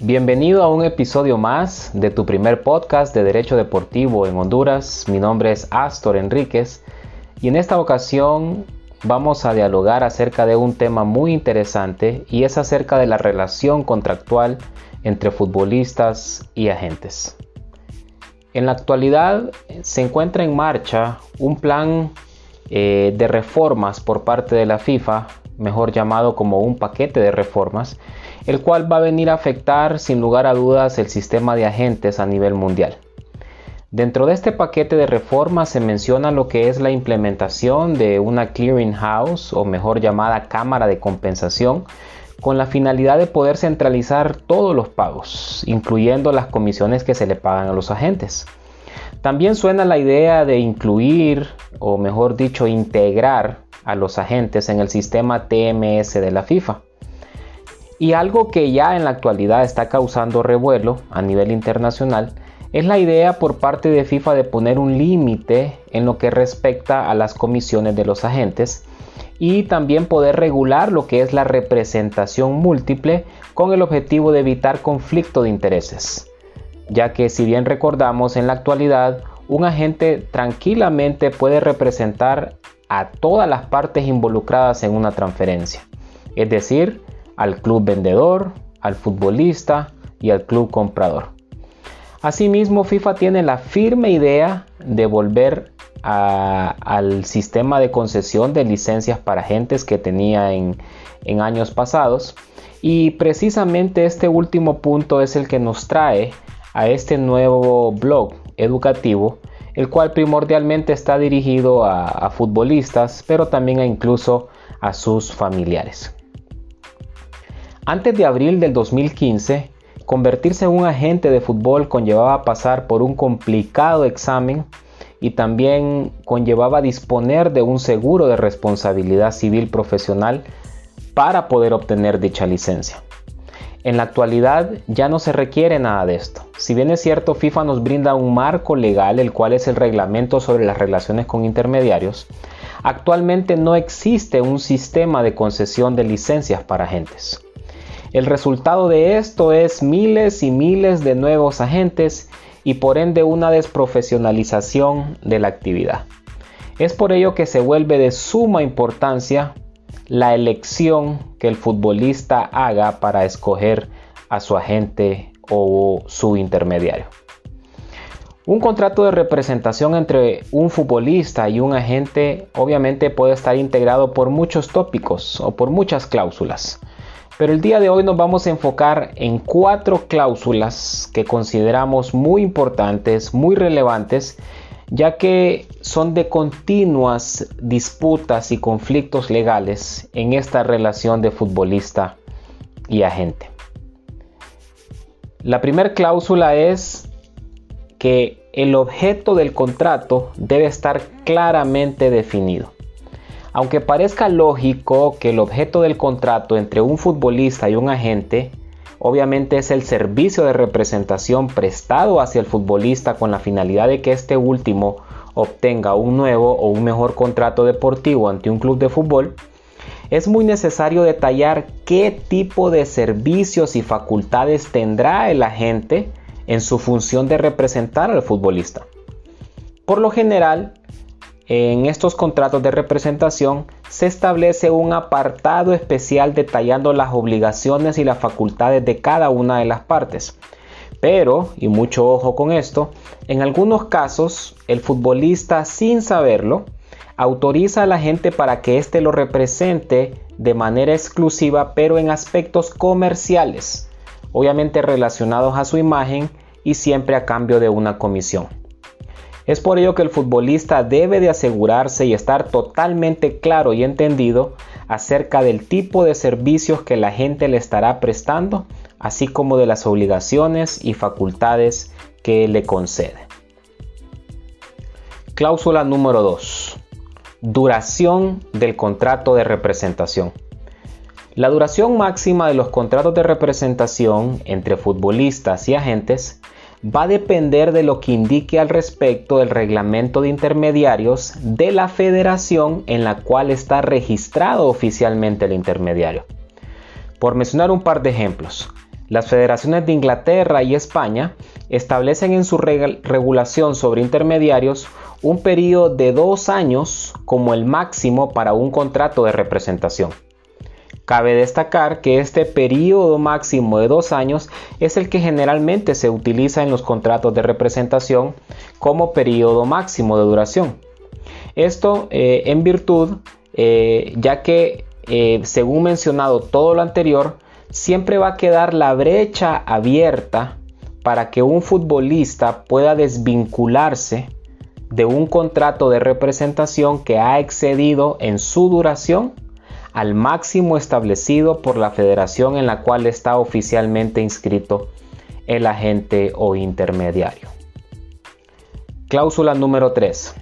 Bienvenido a un episodio más de tu primer podcast de Derecho Deportivo en Honduras. Mi nombre es Astor Enríquez y en esta ocasión vamos a dialogar acerca de un tema muy interesante y es acerca de la relación contractual entre futbolistas y agentes. En la actualidad se encuentra en marcha un plan eh, de reformas por parte de la FIFA, mejor llamado como un paquete de reformas, el cual va a venir a afectar sin lugar a dudas el sistema de agentes a nivel mundial. Dentro de este paquete de reformas se menciona lo que es la implementación de una clearing house o mejor llamada cámara de compensación con la finalidad de poder centralizar todos los pagos, incluyendo las comisiones que se le pagan a los agentes. También suena la idea de incluir, o mejor dicho, integrar a los agentes en el sistema TMS de la FIFA. Y algo que ya en la actualidad está causando revuelo a nivel internacional es la idea por parte de FIFA de poner un límite en lo que respecta a las comisiones de los agentes y también poder regular lo que es la representación múltiple con el objetivo de evitar conflicto de intereses. Ya que si bien recordamos en la actualidad, un agente tranquilamente puede representar a todas las partes involucradas en una transferencia, es decir, al club vendedor, al futbolista y al club comprador. Asimismo, FIFA tiene la firme idea de volver al sistema de concesión de licencias para agentes que tenía en, años pasados. Y precisamente este último punto es el que nos trae a este nuevo blog educativo, el cual primordialmente está dirigido a, a futbolistas, pero también a incluso a sus familiares. Antes de abril del 2015, Convertirse en un agente de fútbol conllevaba pasar por un complicado examen y también conllevaba disponer de un seguro de responsabilidad civil profesional para poder obtener dicha licencia. En la actualidad ya no se requiere nada de esto. Si bien es cierto, FIFA nos brinda un marco legal, el cual es el reglamento sobre las relaciones con intermediarios, actualmente no existe un sistema de concesión de licencias para agentes. El resultado de esto es miles y miles de nuevos agentes y por ende una desprofesionalización de la actividad. Es por ello que se vuelve de suma importancia la elección que el futbolista haga para escoger a su agente o su intermediario. Un contrato de representación entre un futbolista y un agente obviamente puede estar integrado por muchos tópicos o por muchas cláusulas. Pero el día de hoy nos vamos a enfocar en cuatro cláusulas que consideramos muy importantes, muy relevantes, ya que son de continuas disputas y conflictos legales en esta relación de futbolista y agente. La primera cláusula es que el objeto del contrato debe estar claramente definido. Aunque parezca lógico que el objeto del contrato entre un futbolista y un agente obviamente es el servicio de representación prestado hacia el futbolista con la finalidad de que este último obtenga un nuevo o un mejor contrato deportivo ante un club de fútbol, es muy necesario detallar qué tipo de servicios y facultades tendrá el agente en su función de representar al futbolista. Por lo general, en estos contratos de representación se establece un apartado especial detallando las obligaciones y las facultades de cada una de las partes. Pero, y mucho ojo con esto, en algunos casos el futbolista sin saberlo autoriza a la gente para que éste lo represente de manera exclusiva pero en aspectos comerciales, obviamente relacionados a su imagen y siempre a cambio de una comisión. Es por ello que el futbolista debe de asegurarse y estar totalmente claro y entendido acerca del tipo de servicios que la gente le estará prestando, así como de las obligaciones y facultades que le concede. Cláusula número 2. Duración del contrato de representación. La duración máxima de los contratos de representación entre futbolistas y agentes va a depender de lo que indique al respecto el reglamento de intermediarios de la federación en la cual está registrado oficialmente el intermediario. Por mencionar un par de ejemplos, Las federaciones de Inglaterra y España establecen en su regulación sobre intermediarios un periodo de dos años como el máximo para un contrato de representación. Cabe destacar que este periodo máximo de dos años es el que generalmente se utiliza en los contratos de representación como periodo máximo de duración. Esto eh, en virtud, eh, ya que eh, según mencionado todo lo anterior, siempre va a quedar la brecha abierta para que un futbolista pueda desvincularse de un contrato de representación que ha excedido en su duración al máximo establecido por la federación en la cual está oficialmente inscrito el agente o intermediario. Cláusula número 3.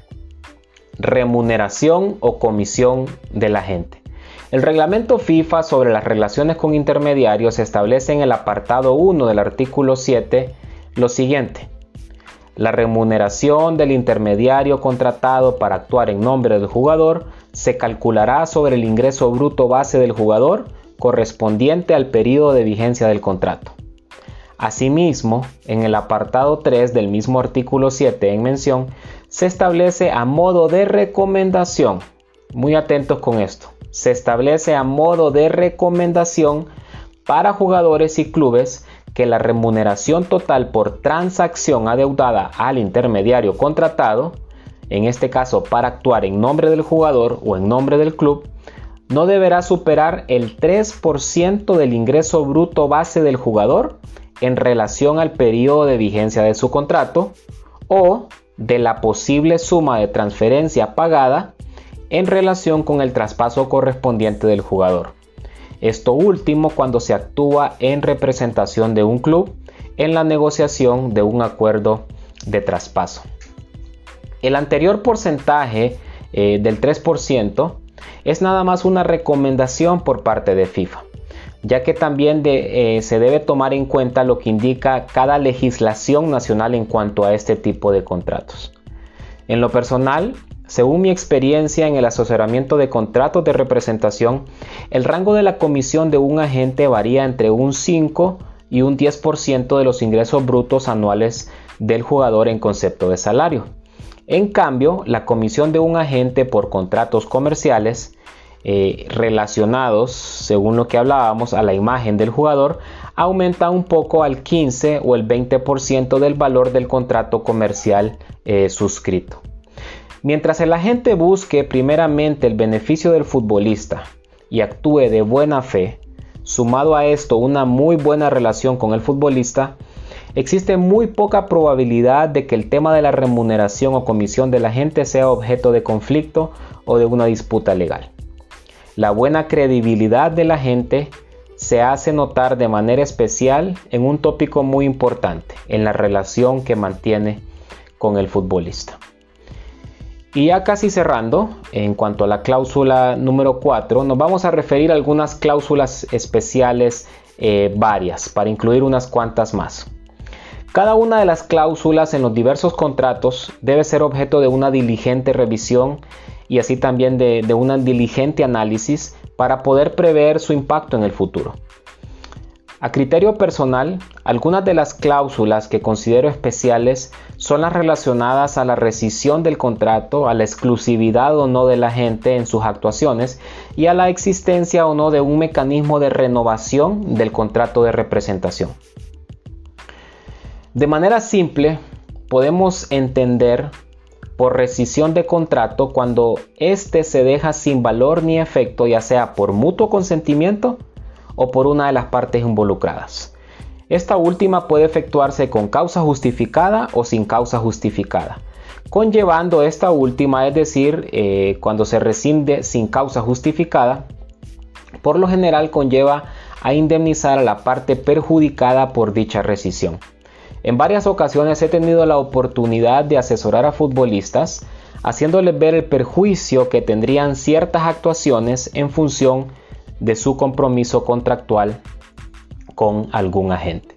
Remuneración o comisión del agente. El reglamento FIFA sobre las relaciones con intermediarios establece en el apartado 1 del artículo 7 lo siguiente. La remuneración del intermediario contratado para actuar en nombre del jugador se calculará sobre el ingreso bruto base del jugador correspondiente al periodo de vigencia del contrato. Asimismo, en el apartado 3 del mismo artículo 7 en mención, se establece a modo de recomendación, muy atentos con esto, se establece a modo de recomendación para jugadores y clubes que la remuneración total por transacción adeudada al intermediario contratado, en este caso para actuar en nombre del jugador o en nombre del club, no deberá superar el 3% del ingreso bruto base del jugador en relación al periodo de vigencia de su contrato o de la posible suma de transferencia pagada en relación con el traspaso correspondiente del jugador. Esto último cuando se actúa en representación de un club en la negociación de un acuerdo de traspaso. El anterior porcentaje eh, del 3% es nada más una recomendación por parte de FIFA, ya que también eh, se debe tomar en cuenta lo que indica cada legislación nacional en cuanto a este tipo de contratos. En lo personal, según mi experiencia en el asesoramiento de contratos de representación, el rango de la comisión de un agente varía entre un 5 y un 10% de los ingresos brutos anuales del jugador en concepto de salario. En cambio, la comisión de un agente por contratos comerciales eh, relacionados, según lo que hablábamos, a la imagen del jugador, aumenta un poco al 15 o el 20% del valor del contrato comercial eh, suscrito. Mientras el agente busque primeramente el beneficio del futbolista y actúe de buena fe, sumado a esto una muy buena relación con el futbolista, existe muy poca probabilidad de que el tema de la remuneración o comisión del agente sea objeto de conflicto o de una disputa legal. La buena credibilidad del agente se hace notar de manera especial en un tópico muy importante, en la relación que mantiene con el futbolista. Y ya casi cerrando, en cuanto a la cláusula número 4, nos vamos a referir a algunas cláusulas especiales eh, varias, para incluir unas cuantas más. Cada una de las cláusulas en los diversos contratos debe ser objeto de una diligente revisión y así también de, de un diligente análisis para poder prever su impacto en el futuro. A criterio personal, algunas de las cláusulas que considero especiales son las relacionadas a la rescisión del contrato, a la exclusividad o no de la gente en sus actuaciones y a la existencia o no de un mecanismo de renovación del contrato de representación. De manera simple, podemos entender por rescisión de contrato cuando éste se deja sin valor ni efecto, ya sea por mutuo consentimiento o por una de las partes involucradas. Esta última puede efectuarse con causa justificada o sin causa justificada. Conllevando esta última, es decir, eh, cuando se rescinde sin causa justificada, por lo general conlleva a indemnizar a la parte perjudicada por dicha rescisión. En varias ocasiones he tenido la oportunidad de asesorar a futbolistas, haciéndoles ver el perjuicio que tendrían ciertas actuaciones en función de su compromiso contractual con algún agente.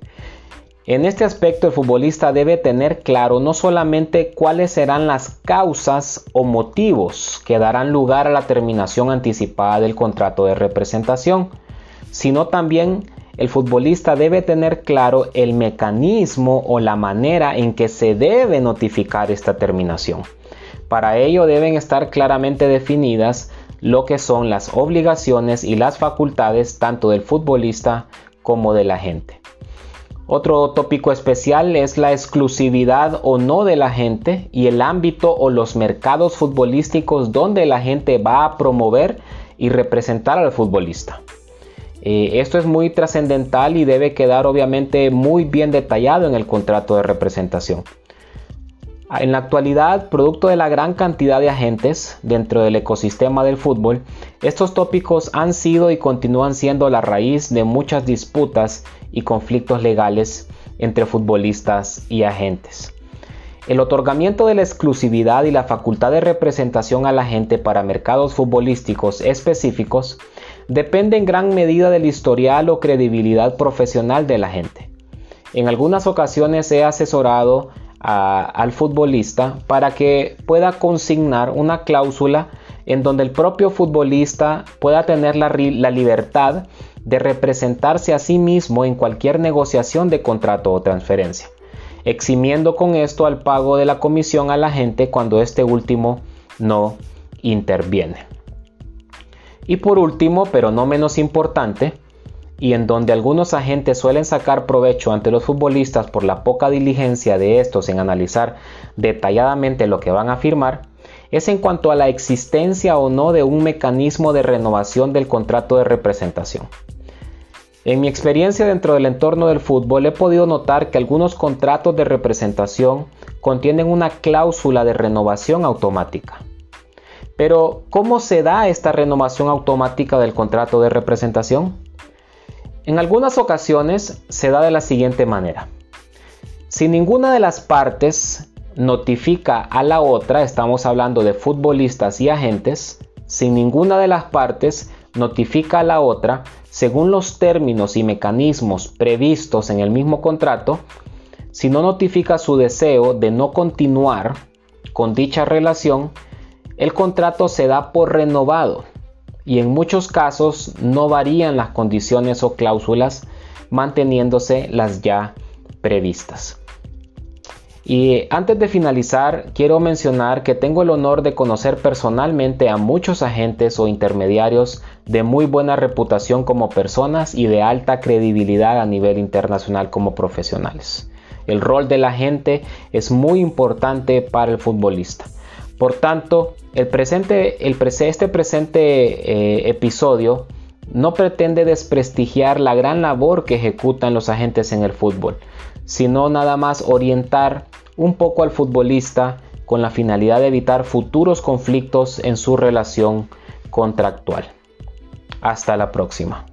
En este aspecto el futbolista debe tener claro no solamente cuáles serán las causas o motivos que darán lugar a la terminación anticipada del contrato de representación, sino también el futbolista debe tener claro el mecanismo o la manera en que se debe notificar esta terminación. Para ello deben estar claramente definidas lo que son las obligaciones y las facultades tanto del futbolista como del agente. Otro tópico especial es la exclusividad o no del agente y el ámbito o los mercados futbolísticos donde la gente va a promover y representar al futbolista. Eh, esto es muy trascendental y debe quedar obviamente muy bien detallado en el contrato de representación. En la actualidad, producto de la gran cantidad de agentes dentro del ecosistema del fútbol, estos tópicos han sido y continúan siendo la raíz de muchas disputas y conflictos legales entre futbolistas y agentes. El otorgamiento de la exclusividad y la facultad de representación a la gente para mercados futbolísticos específicos depende en gran medida del historial o credibilidad profesional de la gente. En algunas ocasiones he asesorado al futbolista para que pueda consignar una cláusula en donde el propio futbolista pueda tener la, la libertad de representarse a sí mismo en cualquier negociación de contrato o transferencia, eximiendo con esto al pago de la comisión a la gente cuando este último no interviene. Y por último, pero no menos importante, y en donde algunos agentes suelen sacar provecho ante los futbolistas por la poca diligencia de estos en analizar detalladamente lo que van a firmar, es en cuanto a la existencia o no de un mecanismo de renovación del contrato de representación. En mi experiencia dentro del entorno del fútbol he podido notar que algunos contratos de representación contienen una cláusula de renovación automática. Pero, ¿cómo se da esta renovación automática del contrato de representación? En algunas ocasiones se da de la siguiente manera. Si ninguna de las partes notifica a la otra, estamos hablando de futbolistas y agentes, si ninguna de las partes notifica a la otra, según los términos y mecanismos previstos en el mismo contrato, si no notifica su deseo de no continuar con dicha relación, el contrato se da por renovado y en muchos casos no varían las condiciones o cláusulas manteniéndose las ya previstas. Y antes de finalizar, quiero mencionar que tengo el honor de conocer personalmente a muchos agentes o intermediarios de muy buena reputación como personas y de alta credibilidad a nivel internacional como profesionales. El rol del agente es muy importante para el futbolista. Por tanto, el presente, el este presente eh, episodio no pretende desprestigiar la gran labor que ejecutan los agentes en el fútbol, sino nada más orientar un poco al futbolista con la finalidad de evitar futuros conflictos en su relación contractual. Hasta la próxima.